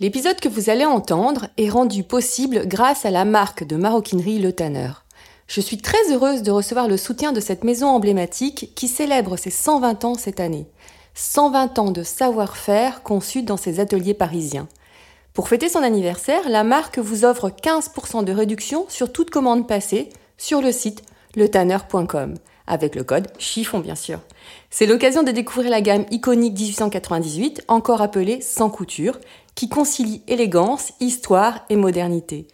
L'épisode que vous allez entendre est rendu possible grâce à la marque de maroquinerie Le Tanner. Je suis très heureuse de recevoir le soutien de cette maison emblématique qui célèbre ses 120 ans cette année. 120 ans de savoir-faire conçu dans ses ateliers parisiens. Pour fêter son anniversaire, la marque vous offre 15% de réduction sur toute commande passée sur le site letanner.com, avec le code chiffon bien sûr. C'est l'occasion de découvrir la gamme iconique 1898, encore appelée sans couture, qui concilie élégance, histoire et modernité.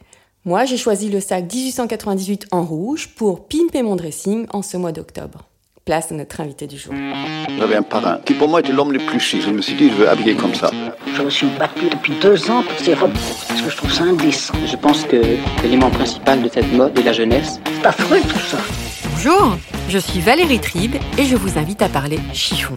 Moi, j'ai choisi le sac 1898 en rouge pour pimper mon dressing en ce mois d'octobre. Place à notre invité du jour. J'avais un parrain qui pour moi était l'homme le plus chic. Je me suis dit, je veux habiller comme ça. Je me suis battu depuis deux ans pour ces robes parce que je trouve ça indécent. Je pense que l'élément principal de cette mode est la jeunesse. C'est affreux tout ça. Bonjour, je suis Valérie Tribe et je vous invite à parler chiffon.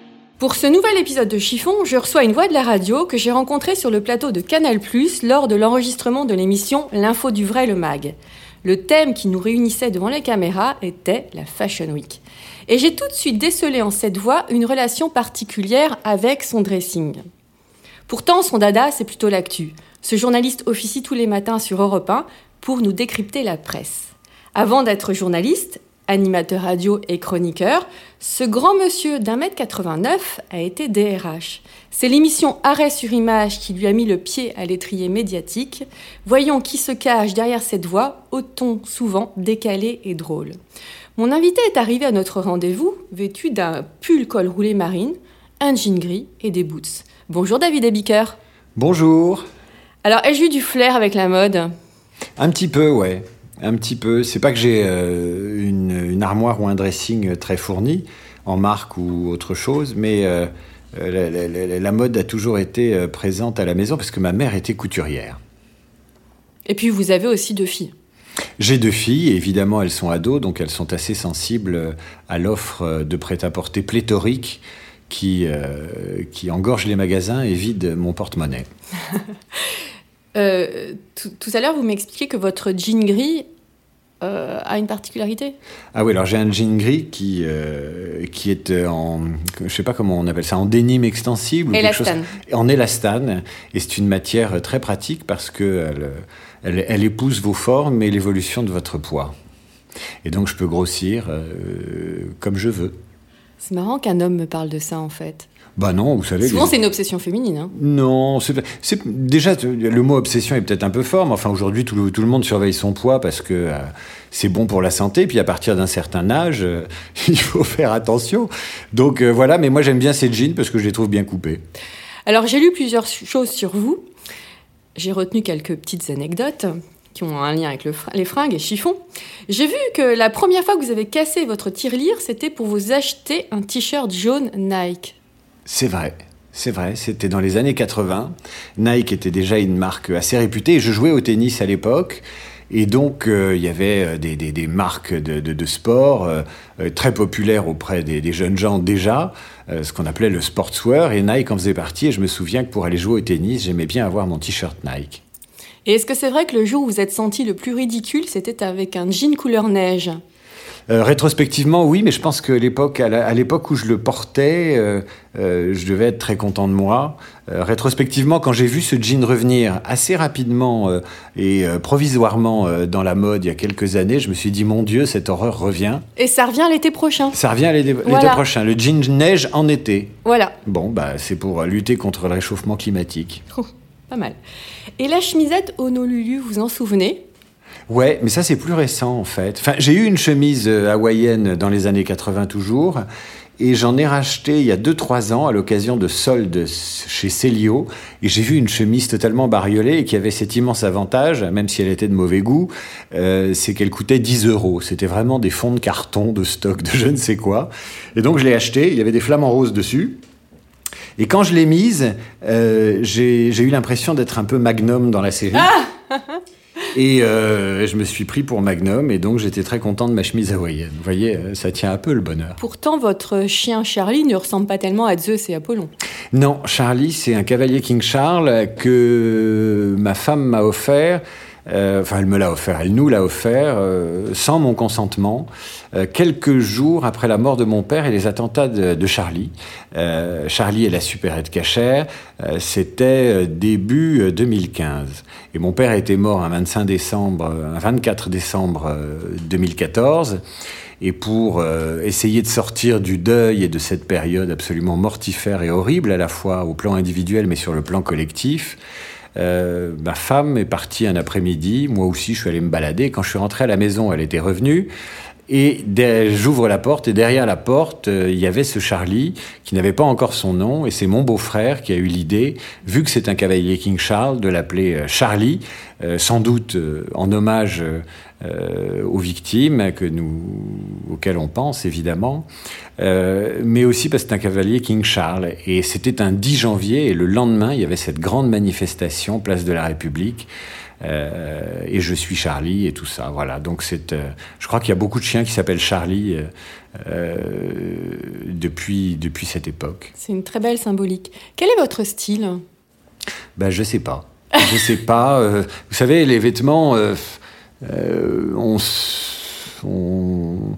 pour ce nouvel épisode de Chiffon, je reçois une voix de la radio que j'ai rencontrée sur le plateau de Canal+, lors de l'enregistrement de l'émission L'info du vrai, le mag. Le thème qui nous réunissait devant les caméras était la Fashion Week. Et j'ai tout de suite décelé en cette voix une relation particulière avec son dressing. Pourtant, son dada, c'est plutôt l'actu. Ce journaliste officie tous les matins sur Europe 1 pour nous décrypter la presse. Avant d'être journaliste, animateur radio et chroniqueur, ce grand monsieur d'un mètre 89 a été DRH. C'est l'émission Arrêt sur image qui lui a mis le pied à l'étrier médiatique. Voyons qui se cache derrière cette voix, au ton souvent décalé et drôle? Mon invité est arrivé à notre rendez-vous vêtu d'un pull col roulé marine, un jean gris et des boots. Bonjour David Ebiker. Bonjour. Alors, ai-je eu du flair avec la mode? Un petit peu, ouais. Un petit peu. C'est pas que j'ai euh, une, armoire ou un dressing très fourni, en marque ou autre chose, mais euh, la, la, mode a toujours été euh, présente à la maison parce que ma mère était couturière. Et puis vous avez aussi deux filles. J'ai deux filles, évidemment elles sont ados, donc elles sont assez sensibles à l'offre de prêt-à-porter pléthorique qui, qui engorge les magasins et vide mon porte-monnaie. Euh, tout, à l'heure, vous m'expliquez que votre jean gris euh, a une particularité? Ah oui, alors j'ai un jean gris qui, euh, qui est en, je sais pas comment on appelle ça, en dénime extensible. Élastane. en élastane. Et c'est une matière très pratique parce que elle, elle, épouse vos formes et l'évolution de votre poids. Et donc je peux grossir comme je veux. C'est marrant qu'un homme me parle de ça en fait. Bah non, vous savez. Souvent, c'est une obsession féminine. Hein. Non, c'est déjà le mot obsession est peut-être un peu fort, mais enfin aujourd'hui tout le, tout le, monde surveille son poids parce que euh, c'est bon pour la santé. Puis à partir d'un certain âge, euh, il faut faire attention. Donc euh, voilà, mais moi j'aime bien ces jeans parce que je les trouve bien coupés. Alors j'ai lu plusieurs choses sur vous. J'ai retenu quelques petites anecdotes qui ont un lien avec le les fringues et chiffons. J'ai vu que la première fois que vous avez cassé votre tirelire, c'était pour vous acheter un t-shirt jaune Nike. C'est vrai. C'est vrai, c'était dans les années 80. Nike était déjà une marque assez réputée. Je jouais au tennis à l'époque. Et donc, euh, il y avait euh, des, marques de, sport euh, très populaires auprès des, jeunes gens déjà, ce qu'on appelait le sportswear. Et Nike en faisait partie. Et je me souviens que pour aller jouer au tennis, j'aimais bien avoir mon t-shirt Nike. Et est-ce que c'est vrai que le jour où vous êtes senti le plus ridicule, c'était avec un jean couleur neige? Euh, rétrospectivement, oui, mais je pense que l'époque, à l'époque où je le portais, euh, euh, je devais être très content de moi. rétrospectivement, quand j'ai vu ce jean revenir assez rapidement et provisoirement dans la mode il y a quelques années, je me suis dit, mon Dieu, cette horreur revient. Et ça revient l'été prochain. Ça revient l'été prochain. Le jean neige en été. Voilà. Bon, bah, c'est pour lutter contre le réchauffement climatique. Oh, pas mal. Et la chemisette Honolulu, vous en souvenez? Ouais, mais ça c'est plus récent en fait. Enfin, j'ai eu une chemise euh, hawaïenne dans les années 80 toujours. Et j'en ai racheté il y a 2-3 ans à l'occasion de soldes chez Célio. Et j'ai vu une chemise totalement bariolée et qui avait cet immense avantage, même si elle était de mauvais goût, euh, c'est qu'elle coûtait 10 euros. C'était vraiment des fonds de carton, de stock, de je ne sais quoi. Et donc je l'ai acheté, il y avait des flamants roses dessus. Et quand je l'ai mise, euh, j'ai eu l'impression d'être un peu magnum dans la série. Ah Et euh, je me suis pris pour Magnum et donc j'étais très content de ma chemise hawaïenne. Vous voyez, euh, ça tient un peu le bonheur. Pourtant, votre chien Charlie ne ressemble pas tellement à Zeus et Apollon. Non, Charlie, c'est un cavalier King Charles que ma femme m'a offert. Euh, enfin, elle me l'a offert, elle nous l'a offert euh, sans mon consentement, euh, quelques jours après la mort de mon père et les attentats de, Charlie. Charlie et la supérette cachère, c'était début 2015. Et mon père était mort un 25 décembre, un 24 décembre 2014. Et pour essayer de sortir du deuil et de cette période absolument mortifère et horrible à la fois au plan individuel mais sur le plan collectif, euh, ma femme est partie un après-midi, moi aussi je suis allé me balader. Quand je suis rentré à la maison, elle était revenue. Et j'ouvre la porte et derrière la porte, euh, il y avait ce Charlie qui n'avait pas encore son nom et c'est mon beau-frère qui a eu l'idée, vu que c'est un cavalier King Charles, de l'appeler euh, Charlie, euh, sans doute euh, en hommage aux victimes que nous, auxquelles on pense évidemment, mais aussi parce que c'est un cavalier King Charles. Et c'était un 10 janvier et le lendemain, il y avait cette grande manifestation, place de la République. Euh, et je suis Charlie et tout ça. Voilà. Donc c'est, euh, je crois qu'il y a beaucoup de chiens qui s'appellent Charlie euh, depuis depuis cette époque. C'est une très belle symbolique. Quel est votre style? Ben je sais pas. Je sais pas. vous savez, les vêtements, on, on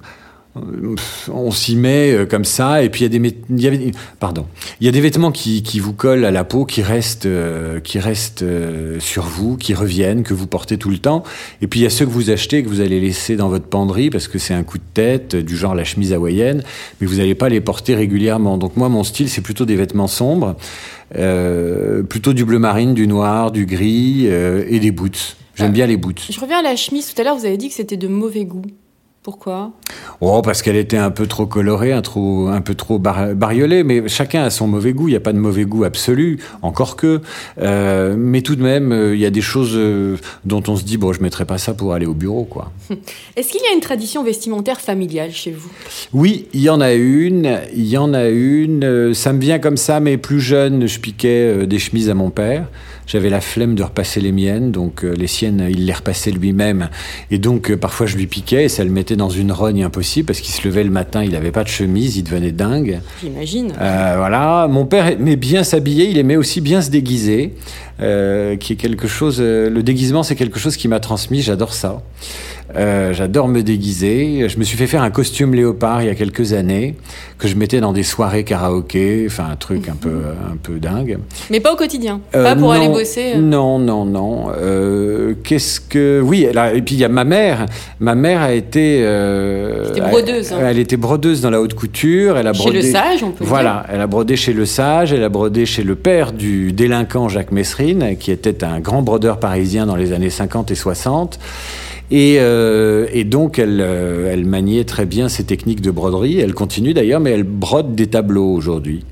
on s'y met euh, comme ça, et puis il y a des, il y avait, pardon, il y a des vêtements qui, qui, vous collent à la peau, qui restent, euh, qui restent euh, sur vous, qui reviennent, que vous portez tout le temps. Et puis il y a ceux que vous achetez, que vous allez laisser dans votre penderie parce que c'est un coup de tête, du genre la chemise hawaïenne, mais vous n'allez pas les porter régulièrement. Donc moi, mon style, c'est plutôt des vêtements sombres, euh, plutôt du bleu marine, du noir, du gris et des boots. J'aime bien les boots. Je reviens à la chemise. Tout à l'heure, vous avez dit que c'était de mauvais goût. Pourquoi? Oh, parce qu'elle était un peu trop colorée, un, trop, un peu trop bar bariolée, mais chacun a son mauvais goût, il n'y a pas de mauvais goût absolu, encore que. Euh, mais tout de même, il y a des choses euh, dont on se dit, bon, je ne mettrai pas ça pour aller au bureau, quoi. Est-ce qu'il y a une tradition vestimentaire familiale chez vous? Oui, il y en a une, il y en a une, euh, ça me vient comme ça, mais plus jeune, je piquais des chemises à mon père. J'avais la flemme de repasser les miennes, donc euh, les siennes, il les repassait lui-même. Et donc, euh, parfois, je lui piquais et ça le mettait dans une rogne impossible parce qu'il se levait le matin, il n'avait pas de chemise, il devenait dingue. J'imagine. Euh, voilà. Mon père aimait bien s'habiller, il aimait aussi bien se déguiser, euh, qui est quelque chose. le déguisement, c'est quelque chose qui m'a transmis, j'adore ça. Euh, J'adore me déguiser. Je me suis fait faire un costume léopard il y a quelques années que je mettais dans des soirées karaoké, enfin un truc un peu un peu dingue. Mais pas au quotidien? Euh, pas pour aller bosser. euh. Non, non, non. Euh, Qu'est-ce que oui là, Et puis il y a ma mère. Ma mère a été. C'était brodeuse, hein. Elle, était brodeuse dans la haute couture. Elle a Chez brodé. Le Sage, on peut Voilà, elle a brodé chez Le Sage. Elle a brodé chez le père du délinquant Jacques Messrine, qui était un grand brodeur parisien dans les années 50 et 60. Et, euh, et donc, elle, euh, elle maniait très bien ses techniques de broderie. Elle continue d'ailleurs, mais elle brode des tableaux aujourd'hui.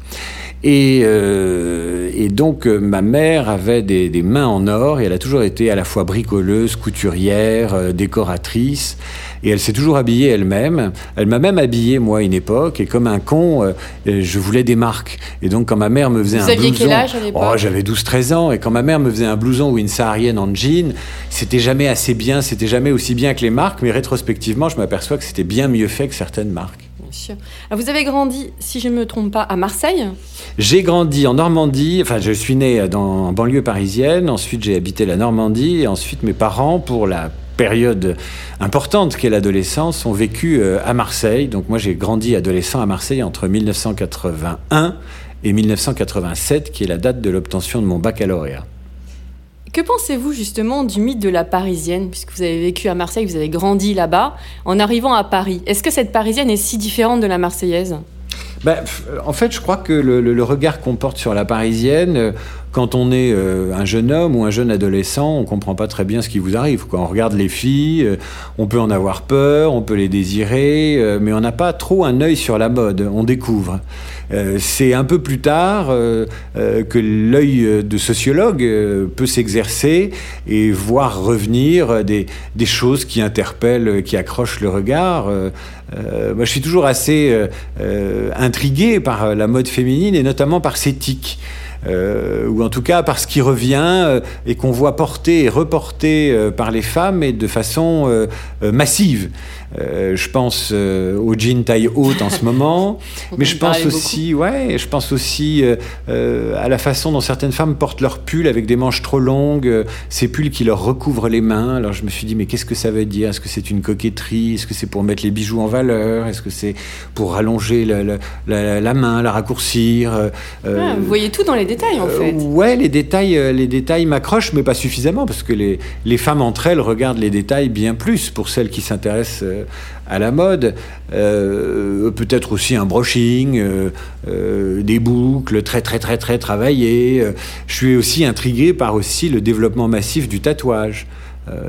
Et, euh, et donc, euh, ma mère avait des, des mains en or et elle a toujours été à la fois bricoleuse, couturière, euh, décoratrice. Et elle s'est toujours habillée elle-même. Elle m'a même habillé, moi, à une époque. Et comme un con, euh, euh, je voulais des marques. Et donc, quand ma mère me faisait Vous un blouson... quel âge à Oh, j'avais 12-13 ans. Et quand ma mère me faisait un blouson ou une saharienne en jean, c'était jamais assez bien, c'était jamais aussi bien que les marques. Mais rétrospectivement, je m'aperçois que c'était bien mieux fait que certaines marques. Ah, Vous avez grandi, si je ne me trompe pas, à Marseille. J'ai grandi en Normandie, enfin je suis né dans, en banlieue parisienne, ensuite j'ai habité la Normandie, et ensuite mes parents, pour la période importante qu'est l'adolescence, ont vécu euh, à Marseille. Donc moi j'ai grandi adolescent à Marseille entre 1981 et 1987, qui est la date de l'obtention de mon baccalauréat. Que pensez-vous justement du mythe de la Parisienne, puisque vous avez vécu à Marseille, vous avez grandi là-bas, en arrivant à Paris Est-ce que cette Parisienne est si différente de la Marseillaise? Ben, en fait, je crois que le, regard qu'on porte sur la parisienne, euh, quand on est euh, un jeune homme ou un jeune adolescent, on comprend pas très bien ce qui vous arrive. Quoi. On regarde les filles, euh, on peut en avoir peur, on peut les désirer, mais on n'a pas trop un œil sur la mode. On découvre. Euh, C'est un peu plus tard euh, euh, que l'œil de sociologue euh, peut s'exercer et voir revenir des, des choses qui interpellent, qui accrochent le regard. Moi, je suis toujours assez intrigué par la mode féminine et notamment par ses tics. Euh, ou en tout cas par ce qui revient euh, et qu'on voit porter et reporter euh, par les femmes et de façon massive. Je pense euh, au jean taille haute en ce moment, mais je en pense aussi, ouais, je pense aussi à la façon dont certaines femmes portent leurs pulls avec des manches trop longues, ces pulls qui leur recouvrent les mains. Alors je me suis dit, mais qu'est-ce que ça veut dire? Est-ce que c'est une coquetterie? Est-ce que c'est pour mettre les bijoux en valeur? Est-ce que c'est pour rallonger la, la- la- la main, la raccourcir? Euh, Ah, vous voyez tout dans les détails en euh, ouais, les détails, euh, les détails m'accrochent, mais pas suffisamment, parce que les, les femmes entre elles regardent les détails bien plus pour celles qui s'intéressent euh, à la mode. Euh, Peut-être aussi un brushing, euh, des boucles très très très très travaillées. Je suis aussi intrigué par aussi le développement massif du tatouage.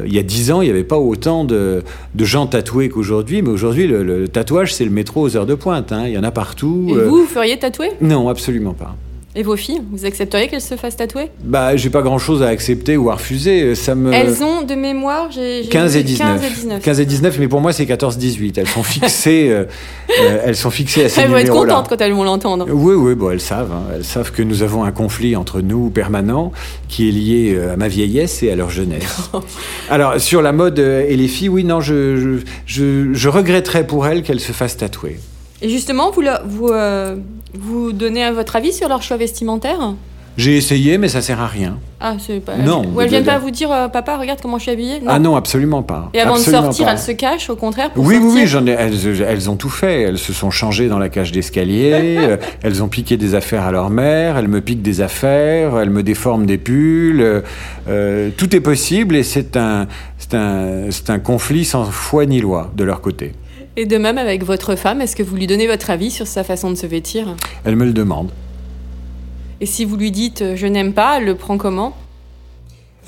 Il y a dix ans, il n'y avait pas autant de, de gens tatoués qu'aujourd'hui, mais aujourd'hui, le, le tatouage, c'est le métro aux heures de pointe. hein. Il y en a partout. Et vous, vous feriez tatouer? Non, absolument pas. Et vos filles, vous accepteriez qu'elles se fassent tatouer? Bah, j'ai pas grand chose à accepter ou à refuser. Ça me. Elles ont de mémoire, j'ai j'ai 15 et vu 19. 15 et 19. 15 et 19, mais pour moi, c'est 14-18. Elles sont fixées, euh, euh, elles sont fixées à ces Elles vont être contentes quand elles vont l'entendre. Oui, oui, bon, elles savent. hein. Elles savent que nous avons un conflit entre nous permanent qui est lié euh, à ma vieillesse et à leur jeunesse. Alors, sur la mode euh, et les filles, oui, non, je, je, je, je regretterais pour elles qu'elles se fassent tatouer. Et justement, vous, leur- vous, euh, vous donnez votre avis sur leur choix vestimentaire J'ai essayé, mais ça sert à rien. Ah, c'est pas. Non, Ou elles viennent pas vous dire, euh, papa, regarde comment je suis habillée Ah non, absolument pas. Et avant Absolument de sortir, pas. elles se cachent, au contraire pour Oui, oui, sortir oui, j'en ai, elles, elles ont tout fait. Elles se sont changées dans la cage d'escalier, euh, elles ont piqué des affaires à leur mère, elles me piquent des affaires, elles me déforment des pulls. euh, euh, tout est possible et c'est un, un conflit sans foi ni loi de leur côté. Et de même avec votre femme, est-ce que vous lui donnez votre avis sur sa façon de se vêtir? Elles me le demandent. Et si vous lui dites euh, je n'aime pas, elle le prend comment?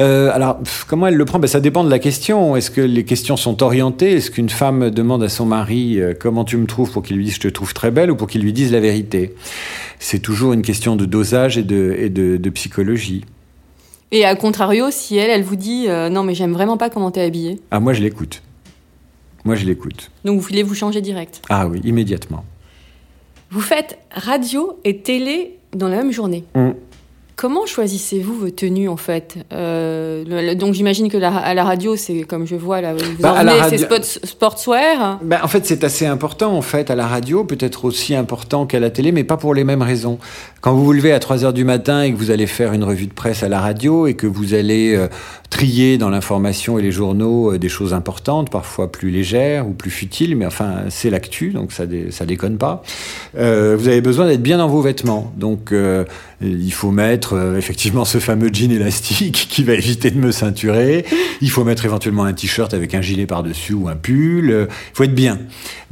Euh, alors, comment elle le prend? Ben, Ça dépend de la question. Est-ce que les questions sont orientées? Est-ce qu'une femme demande à son mari euh, comment tu me trouves pour qu'il lui dise je te trouve très belle ou pour qu'il lui dise la vérité? C'est toujours une question de dosage et de, et de, de psychologie. Et à contrario, si elle, elle vous dit euh, non mais j'aime vraiment pas comment t'es habillée, Ah, moi je l'écoute. Moi je l'écoute. donc vous voulez vous changer direct? Ah oui, immédiatement. Vous faites radio et télé dans la même journée. Mm. Comment choisissez-vous vos tenues en fait? Euh, le- le- Donc j'imagine que la, à la radio, c'est comme je vois là, vous Bah, en venez, c'est radio- sport- sportswear. Ben, en fait, c'est assez important en fait à la radio, peut-être aussi important qu'à la télé, mais pas pour les mêmes raisons. Quand vous vous levez à 3 heures du matin et que vous allez faire une revue de presse à la radio et que vous allez euh, trier dans l'information et les journaux euh, des choses importantes, parfois plus légères ou plus futiles, mais enfin c'est l'actu, donc ça, ça déconne pas. Euh, vous avez besoin d'être bien dans vos vêtements, donc euh, il faut mettre effectivement ce fameux jean élastique qui va éviter de me ceinturer. Il faut mettre éventuellement un t-shirt avec un gilet par-dessus ou un pull. Il faut être bien.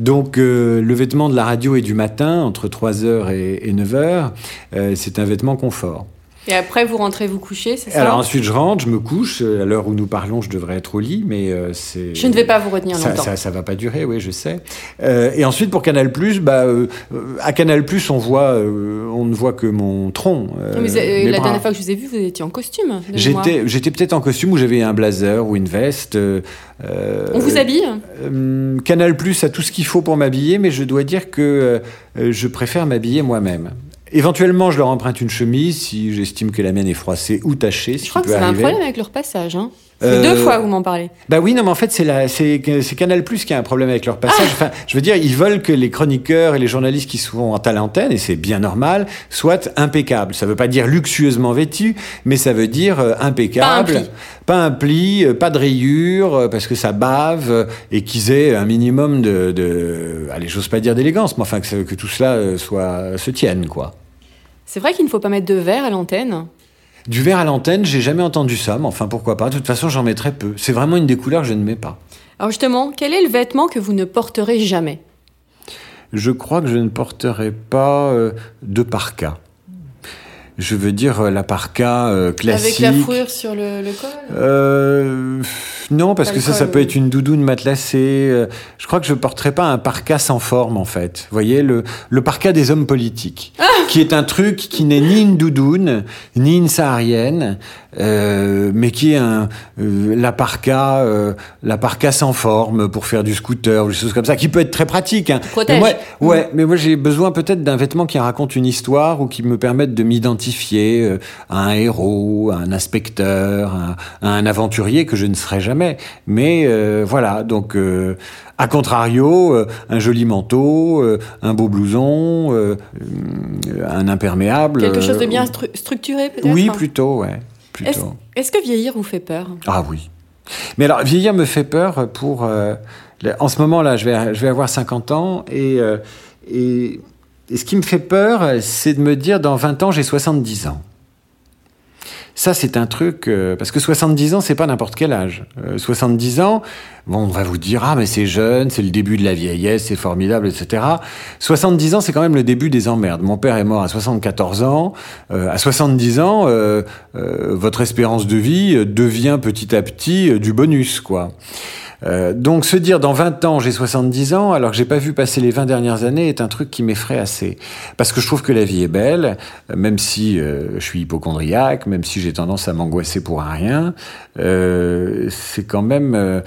Donc le vêtement de la radio et du matin, entre 3h et, et 9h, euh, c'est un vêtement confort. Et après, vous rentrez vous coucher, c'est ça Alors ensuite je rentre, je me couche. À l'heure où nous parlons, je devrais être au lit, mais euh, c'est... Je ne vais pas vous retenir Ça, longtemps. ça, ça va pas durer, oui, je sais. Euh, et ensuite pour Canal bah, euh, à Canal on voit, on ne voit que mon tronc. Mais, la bras. dernière fois que je vous ai vu, vous étiez en costume. J'étais, j'étais peut-être en costume où j'avais un blazer ou une veste. On vous habille Canal Plus a tout ce qu'il faut pour m'habiller, mais je dois dire que je préfère m'habiller moi-même. Éventuellement, je leur emprunte une chemise si j'estime que la mienne est froissée ou tachée. Je crois que avez un problème avec leur passage. Hein. C'est Euh, deux fois que vous m'en parlez. Bah oui, non, mais en fait, c'est c'est, c'est Canal Plus qui a un problème avec leur passage. Ah Enfin, je veux dire, ils veulent que les chroniqueurs et les journalistes qui sont à l'antenne, et c'est bien normal, soient impeccables. Ça veut pas dire luxueusement vêtus, mais ça veut dire euh, impeccable. Pas un pli. Pas un pli, euh, pas de rayures, euh, parce que ça bave, euh, et qu'ils aient un minimum de, de allez, j'ose pas dire d'élégance, mais enfin que, que tout cela soit, se tienne, quoi. C'est vrai qu'il ne faut pas mettre de verre à l'antenne. Du verre à l'antenne, j'ai jamais entendu ça, mais enfin pourquoi pas. De toute façon, j'en mets très peu. C'est vraiment une des couleurs que je ne mets pas. Alors justement, quel est le vêtement que vous ne porterez jamais? Je crois que je ne porterai pas euh, de parka. Je veux dire euh, la parka euh, classique. Avec la fourrure sur le, le col? Euh, non, parce Pas que ça, col, ça peut oui. être une doudoune matelassée. euh, Je crois que je porterai pas un parka sans forme, en fait. Vous voyez, le, le parka des hommes politiques, Ah qui est un truc qui n'est ni une doudoune, ni une saharienne, euh, mais qui est un, euh, la parka, euh, la parka sans forme pour faire du scooter ou des choses comme ça, qui peut être très pratique. Hein. protège. Mais moi, ouais, mais moi j'ai besoin peut-être d'un vêtement qui raconte une histoire ou qui me permette de m'identifier euh, à un héros, à un inspecteur, à, à un aventurier que je ne serai jamais. Mais voilà, donc à contrario, euh, un joli manteau, euh, un beau blouson, euh, un imperméable. Quelque chose de bien stru- structuré, peut-être Oui, plutôt, ouais. Est-ce Plutôt. est-ce que vieillir vous fait peur? Ah oui. Mais alors, vieillir me fait peur pour... euh, en ce moment, là, je vais, je vais avoir 50 ans et, euh, et, et ce qui me fait peur, c'est de me dire, dans 20 ans, j'ai 70 ans. Ça, c'est un truc... euh, parce que 70 ans, c'est pas n'importe quel âge. Euh, 70 ans, bon, on va vous dire, ah, mais c'est jeune, c'est le début de la vieillesse, c'est formidable, etc. 70 ans, c'est quand même le début des emmerdes. Mon père est mort à 74 ans. Euh, à 70 ans, euh, euh, votre espérance de vie euh, devient petit à petit euh, du bonus, quoi. Euh, donc se dire dans 20 ans j'ai 70 ans alors que j'ai pas vu passer les 20 dernières années est un truc qui m'effraie assez parce que je trouve que la vie est belle euh, même si euh, je suis hypochondriaque même si j'ai tendance à m'angoisser pour un rien euh, c'est quand même euh,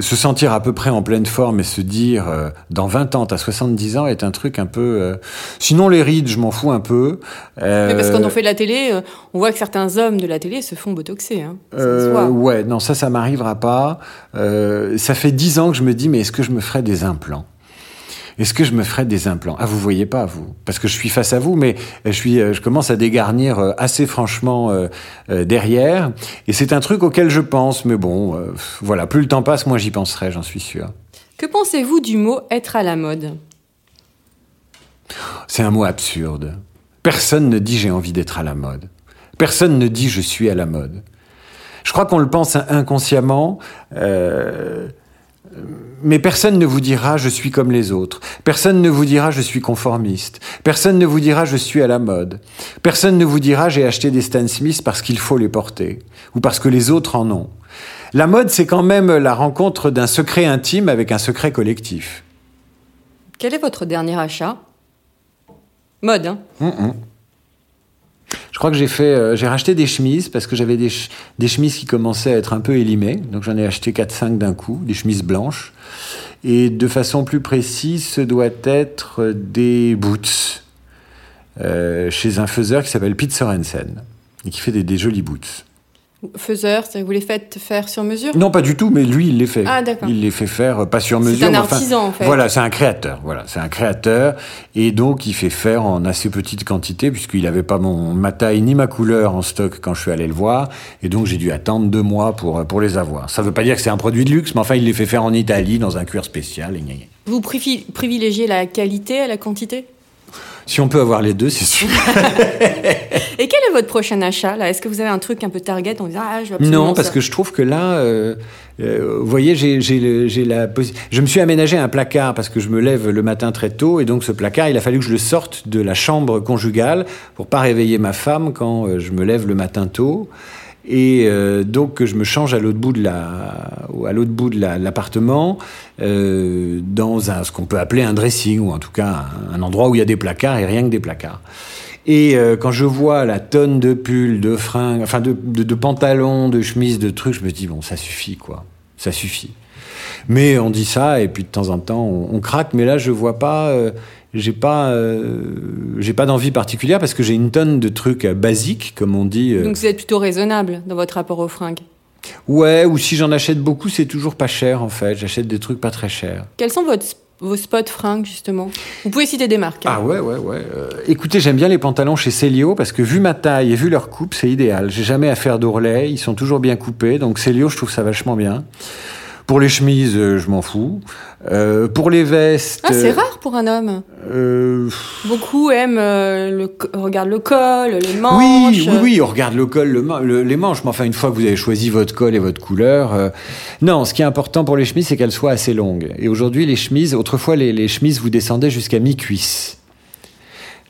se sentir à peu près en pleine forme et se dire euh, dans 20 ans t'as 70 ans est un truc un peu euh, sinon les rides je m'en fous un peu Euh, Mais Parce que quand on fait de la télé, on voit que certains hommes de la télé se font botoxer. Hein. Ça se voit. ouais, non, ça, ça m'arrivera pas. Euh, ça fait dix ans que je me dis, mais est-ce que je me ferais des implants? Est-ce que je me ferais des implants? Ah, vous voyez pas, vous, parce que je suis face à vous, mais je suis, euh, je commence à dégarnir euh, assez franchement euh, euh, derrière, et c'est un truc auquel je pense. Mais bon, euh, voilà, plus le temps passe, moins j'y penserai, j'en suis sûr. Que pensez-vous du mot être à la mode? C'est un mot absurde. Personne ne dit j'ai envie d'être à la mode. Personne ne dit je suis à la mode. Je crois qu'on le pense inconsciemment, euh, mais personne ne vous dira je suis comme les autres. Personne ne vous dira je suis conformiste. Personne ne vous dira je suis à la mode. Personne ne vous dira j'ai acheté des Stan Smith parce qu'il faut les porter ou parce que les autres en ont. La mode, c'est quand même la rencontre d'un secret intime avec un secret collectif. Quel est votre dernier achat? Mode, hein? Je crois que j'ai fait, euh, j'ai racheté des chemises parce que j'avais des, ch- des chemises qui commençaient à être un peu élimées. Donc j'en ai acheté 4-5 d'un coup, des chemises blanches. Et de façon plus précise, ce doit être des boots euh, chez un faiseur qui s'appelle Pete Sorensen et qui fait des jolis boots. Faiseur, c'est- vous les faites faire sur mesure Non, pas du tout, mais lui, il les fait. Ah, d'accord. Il les fait faire, euh, pas sur C'est mesure. un mais enfin, artisan, en fait. Voilà, c'est un créateur. Voilà, c'est un créateur. Et donc, il fait faire en assez petite quantité, puisqu'il n'avait pas mon, ma taille ni ma couleur en stock quand je suis allé le voir. Et donc, j'ai dû attendre deux mois pour, euh, pour les avoir. Ça veut pas dire que c'est un produit de luxe, mais enfin, il les fait faire en Italie, dans un cuir spécial. Et gna gna. Vous privi- privilégiez la qualité à la quantité? Si on peut avoir les deux, c'est sûr. Et quel est votre prochain achat là? Est-ce que vous avez un truc un peu target en disant ah je veux Non, parce ça que je trouve que là, euh, euh, vous voyez, j'ai j'ai j'ai la Je me suis aménagé un placard parce que je me lève le matin très tôt et donc ce placard, il a fallu que je le sorte de la chambre conjugale pour pas réveiller ma femme quand euh, je me lève le matin tôt. Et euh, donc je me change à l'autre bout de la, à l'autre bout de la- l'appartement, euh, dans un, ce qu'on peut appeler un dressing ou en tout cas un, endroit où il y a des placards et rien que des placards. Et euh, quand je vois la tonne de pulls, de fringues, enfin de, de, de pantalons, de chemises, de trucs, je me dis bon, ça suffit quoi, ça suffit. Mais on dit ça et puis de temps en temps on, on craque. Mais là, je vois pas, euh, j'ai pas, euh, j'ai pas d'envie particulière parce que j'ai une tonne de trucs euh, basiques, comme on dit. euh. Donc vous êtes plutôt raisonnable dans votre rapport aux fringues. Ouais, ou si j'en achète beaucoup, c'est toujours pas cher en fait. J'achète des trucs pas très chers. Quels sont votre, vos spots fringues justement? Vous pouvez citer des marques. hein. Ah ouais, ouais, ouais. Euh, écoutez, j'aime bien les pantalons chez Célio parce que vu ma taille et vu leur coupe, c'est idéal. J'ai jamais à faire d'ourlet, ils sont toujours bien coupés. Donc Célio, je trouve ça vachement bien. Pour les chemises, euh, je m'en fous. Euh, pour les vestes. Ah, c'est euh, rare pour un homme. euh, Beaucoup aiment euh, le, regardent le col, les manches. oui, oui, oui, on regarde le col, le ma- le- les manches, mais enfin, une fois que vous avez choisi votre col et votre couleur, non, ce qui est important pour les chemises, c'est qu'elles soient assez longues. Et aujourd'hui, les chemises, autrefois, les, les chemises, vous descendaient jusqu'à mi-cuisse.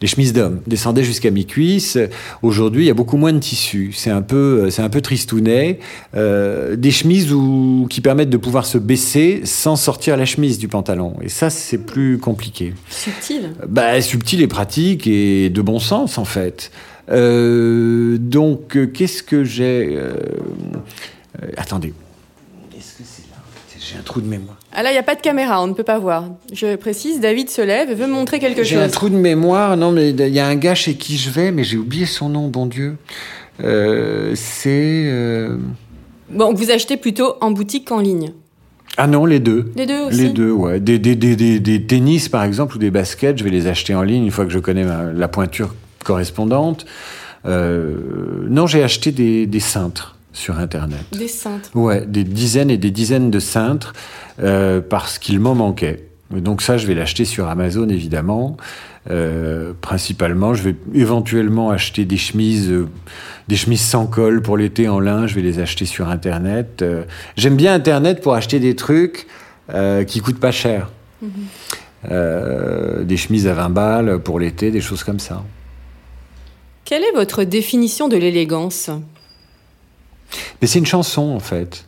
Les chemises d'hommes descendaient jusqu'à mi-cuisse. Aujourd'hui, il y a beaucoup moins de tissu. C'est un peu, c'est un peu tristounet. Euh, des chemises où, qui permettent de pouvoir se baisser sans sortir la chemise du pantalon. Et ça, c'est plus compliqué. Subtil. Bah, subtil et pratique et de bon sens en fait. Euh, donc, euh, qu'est-ce que j'ai euh, euh, Attendez. Est-ce que c'est là? J'ai un trou de mémoire. Ah là, il n'y a pas de caméra, on ne peut pas voir. Je précise, David se lève et veut me montrer quelque J'ai un chose. trou de mémoire. Non, mais il y a un gars chez qui je vais, mais j'ai oublié son nom, bon Dieu. Euh, c'est. euh, Bon, vous achetez plutôt en boutique qu'en ligne. Ah non, les deux. Les deux aussi Les deux, ouais. Des, des, des, des, des tennis, par exemple, ou des baskets, je vais les acheter en ligne une fois que je connais ma- la pointure correspondante. Euh, non, j'ai acheté des, des cintres sur Internet. Des cintres. Ouais, des dizaines et des dizaines de cintres euh, parce qu'il m'en manquait. Donc ça, je vais l'acheter sur Amazon, évidemment. Euh, principalement, je vais éventuellement acheter des chemises, euh, des chemises sans col pour l'été en lin. Je vais les acheter sur Internet. J'aime bien Internet pour acheter des trucs qui coûtent pas cher. Euh, des chemises à 20 balles pour l'été, des choses comme ça. Quelle est votre définition de l'élégance? Mais c'est une chanson, en fait.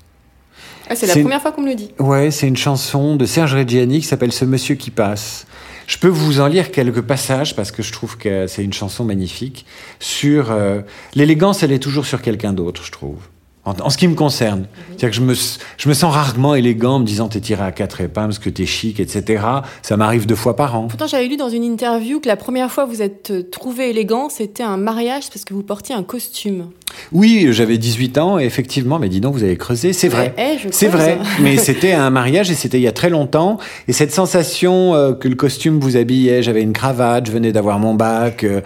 ah, C'est la première fois qu'on me le dit. Ouais, c'est une chanson de Serge Reggiani qui s'appelle Ce Monsieur qui passe. Je peux vous en lire quelques passages parce que je trouve que c'est une chanson magnifique sur euh, l'élégance. Elle est toujours sur quelqu'un d'autre, je trouve. En, en ce qui me concerne, c'est-à-dire que je me, je me sens rarement élégant en me disant t'es tiré à quatre épingles, que t'es chic, etc. Ça m'arrive deux fois par an. Pourtant, j'avais lu dans une interview que la première fois que vous êtes euh, trouvé élégant, c'était un mariage parce que vous portiez un costume. Oui, j'avais 18 ans et effectivement, mais dis donc, vous avez creusé, c'est vrai. Eh, c'est vrai, mais c'était un mariage et c'était il y a très longtemps. Et cette sensation euh, que le costume vous habillait, j'avais une cravate, je venais d'avoir mon bac. euh,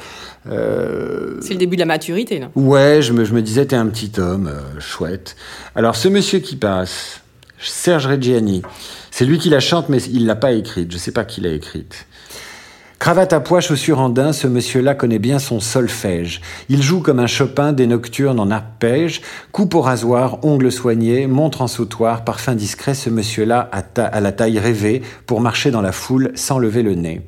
C'est le début de la maturité, là. ouais, je me, je me disais, t'es un petit homme, euh, chouette. Alors, ce monsieur qui passe, Serge Reggiani, c'est lui qui la chante, mais il l'a pas écrite. Je sais pas qui l'a écrite. Cravate à pois, chaussures en daim, ce monsieur-là connaît bien son solfège. Il joue comme un Chopin des nocturnes en arpège, coupe au rasoir, ongles soignés, montre en sautoir, parfum discret, ce monsieur-là a la taille rêvée pour marcher dans la foule sans lever le nez.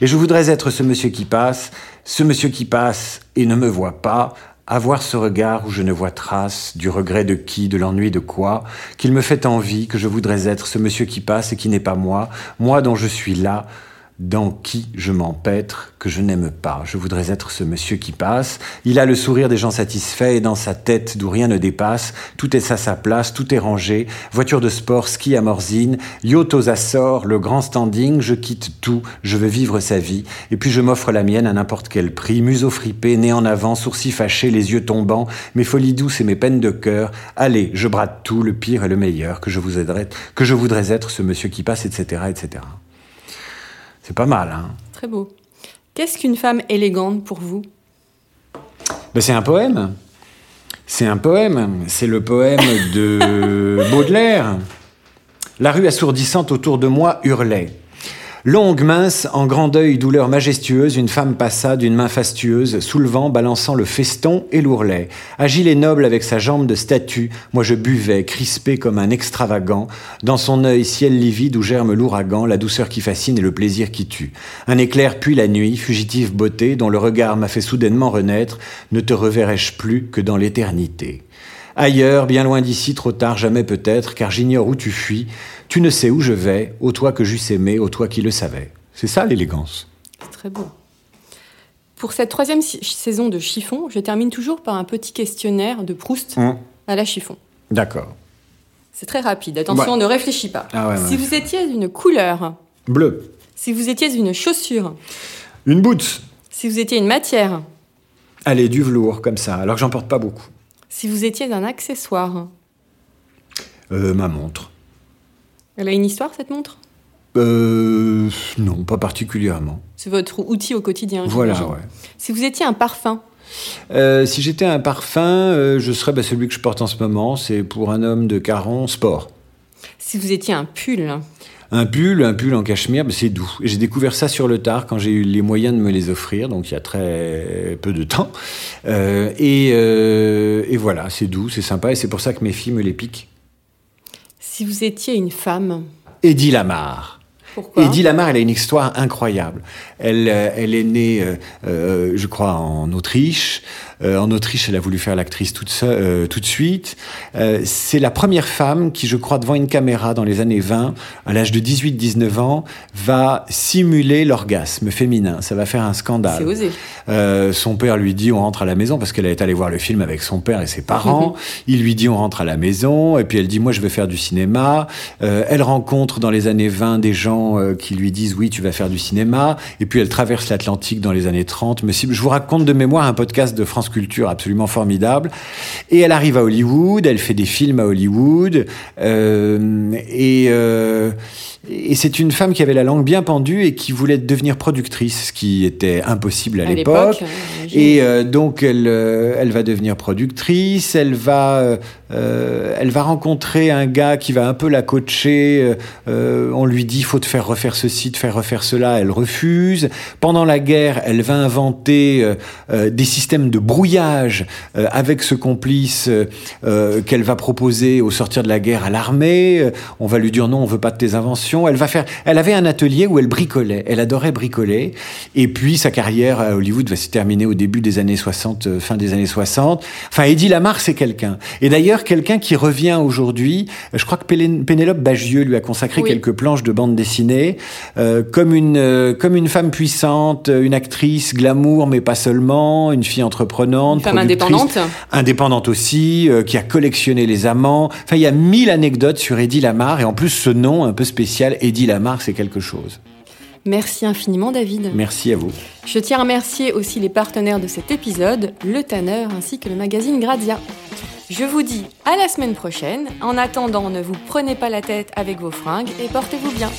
Et je voudrais être ce monsieur qui passe, ce monsieur qui passe et ne me voit pas, avoir ce regard où je ne vois trace du regret de qui, de l'ennui de quoi, qu'il me fait envie, que je voudrais être ce monsieur qui passe et qui n'est pas moi, moi dont je suis là, dans qui je m'empêtre, que je n'aime pas. Je voudrais être ce monsieur qui passe. Il a le sourire des gens satisfaits et dans sa tête d'où rien ne dépasse, tout est à sa place, tout est rangé. Voiture de sport, ski à Morzine, yacht aux Açores, le grand standing, je quitte tout, je veux vivre sa vie. Et puis je m'offre la mienne à n'importe quel prix, museau fripé, nez en avant, sourcils fâchés, les yeux tombants, mes folies douces et mes peines de cœur. Allez, je brade tout, le pire et le meilleur, que je vous aiderai, que je voudrais être ce monsieur qui passe, etc., etc. C'est pas mal, hein Très beau. Qu'est-ce qu'une femme élégante pour vous? Ben, C'est un poème. C'est un poème. C'est le poème de Baudelaire. La rue assourdissante autour de moi hurlait. Longue, mince, en grand deuil, douleur majestueuse, une femme passa d'une main fastueuse, soulevant, balançant le feston et l'ourlet. Agile et noble avec sa jambe de statue, moi je buvais, crispé comme un extravagant, dans son œil ciel livide où germe l'ouragan, la douceur qui fascine et le plaisir qui tue. Un éclair puis la nuit, fugitive beauté, dont le regard m'a fait soudainement renaître, ne te reverrai-je plus que dans l'éternité? Ailleurs, bien loin d'ici, trop tard, jamais peut-être, car j'ignore où tu fuis. Tu ne sais où je vais, ô toi que j'eusse aimé, ô toi qui le savais. C'est ça l'élégance. C'est très beau. Pour cette troisième si- saison de Chiffon, je termine toujours par un petit questionnaire de Proust Hum. à la Chiffon. D'accord. C'est très rapide. Attention, Ouais. ne réfléchis pas. Ah ouais, ouais. Si vous étiez une couleur, Bleu. si vous étiez une chaussure, Une boots. si vous étiez une matière, Allez, du velours, comme ça, alors que j'en porte pas beaucoup. Si vous étiez un accessoire, Euh, ma montre. elle a une histoire cette montre? Euh, non, pas particulièrement. C'est votre outil au quotidien. Voilà, ouais. Si vous étiez un parfum, Euh, si j'étais un parfum, je serais bah, celui que je porte en ce moment. C'est pour un homme de Caron, sport. Si vous étiez un pull, Un pull, un pull en cachemire, bah, c'est doux. J'ai découvert ça sur le tard quand j'ai eu les moyens de me les offrir, donc il y a très peu de temps. Euh, et, euh, et voilà, c'est doux, c'est sympa, et c'est pour ça que mes filles me les piquent. si vous étiez une femme, Eddie Lamar. pourquoi? Eddie Lamar, elle a une histoire incroyable. Elle, euh, elle est née, euh, je crois, en Autriche. Euh, en Autriche, elle a voulu faire l'actrice toute seule, euh, tout de suite. Euh, c'est la première femme qui, je crois, devant une caméra dans les années 20, à l'âge de 18-19 ans, va simuler l'orgasme féminin. Ça va faire un scandale. C'est osé. Euh, son père lui dit on rentre à la maison parce qu'elle est allée voir le film avec son père et ses parents. Il lui dit on rentre à la maison et puis elle dit moi je veux faire du cinéma. Euh, elle rencontre dans les années 20 des gens euh, qui lui disent oui tu vas faire du cinéma et puis elle traverse l'Atlantique dans les années 30. Mais si, je vous raconte de mémoire un podcast de France Culture absolument formidable. Et elle arrive à Hollywood, elle fait des films à Hollywood euh, et euh, et c'est une femme qui avait la langue bien pendue et qui voulait devenir productrice, ce qui était impossible à, À l'époque. Et euh, donc elle, euh, elle va devenir productrice, elle va, euh, elle va rencontrer un gars qui va un peu la coacher. on lui dit faut te faire refaire ceci, te faire refaire cela, elle refuse. Pendant la guerre, elle va inventer des systèmes de brouillage avec ce complice qu'elle va proposer au sortir de la guerre à l'armée. On va lui dire non, on veut pas de tes inventions. Elle va faire. Elle avait un atelier où elle bricolait. Elle adorait bricoler. Et puis sa carrière à Hollywood va se terminer au début des années 60, euh, fin des années 60. Enfin, Eddie Lamar, c'est quelqu'un. Et d'ailleurs, quelqu'un qui revient aujourd'hui. euh, Je crois que Pénélope Bagieux lui a consacré Oui. quelques planches de bande dessinée euh, comme une euh, comme une femme puissante, une actrice glamour, mais pas seulement, une fille entreprenante, Une femme indépendante. indépendante aussi, euh, qui a collectionné les amants. Enfin, il y a mille anecdotes sur Eddie Lamar et en plus ce nom un peu spécial, Eddie Lamar, c'est quelque chose. Merci infiniment, David. Merci à vous. Je tiens à remercier aussi les partenaires de cet épisode, Le Tanner ainsi que le magazine Gradia. Je vous dis à la semaine prochaine. En attendant, ne vous prenez pas la tête avec vos fringues et portez-vous bien.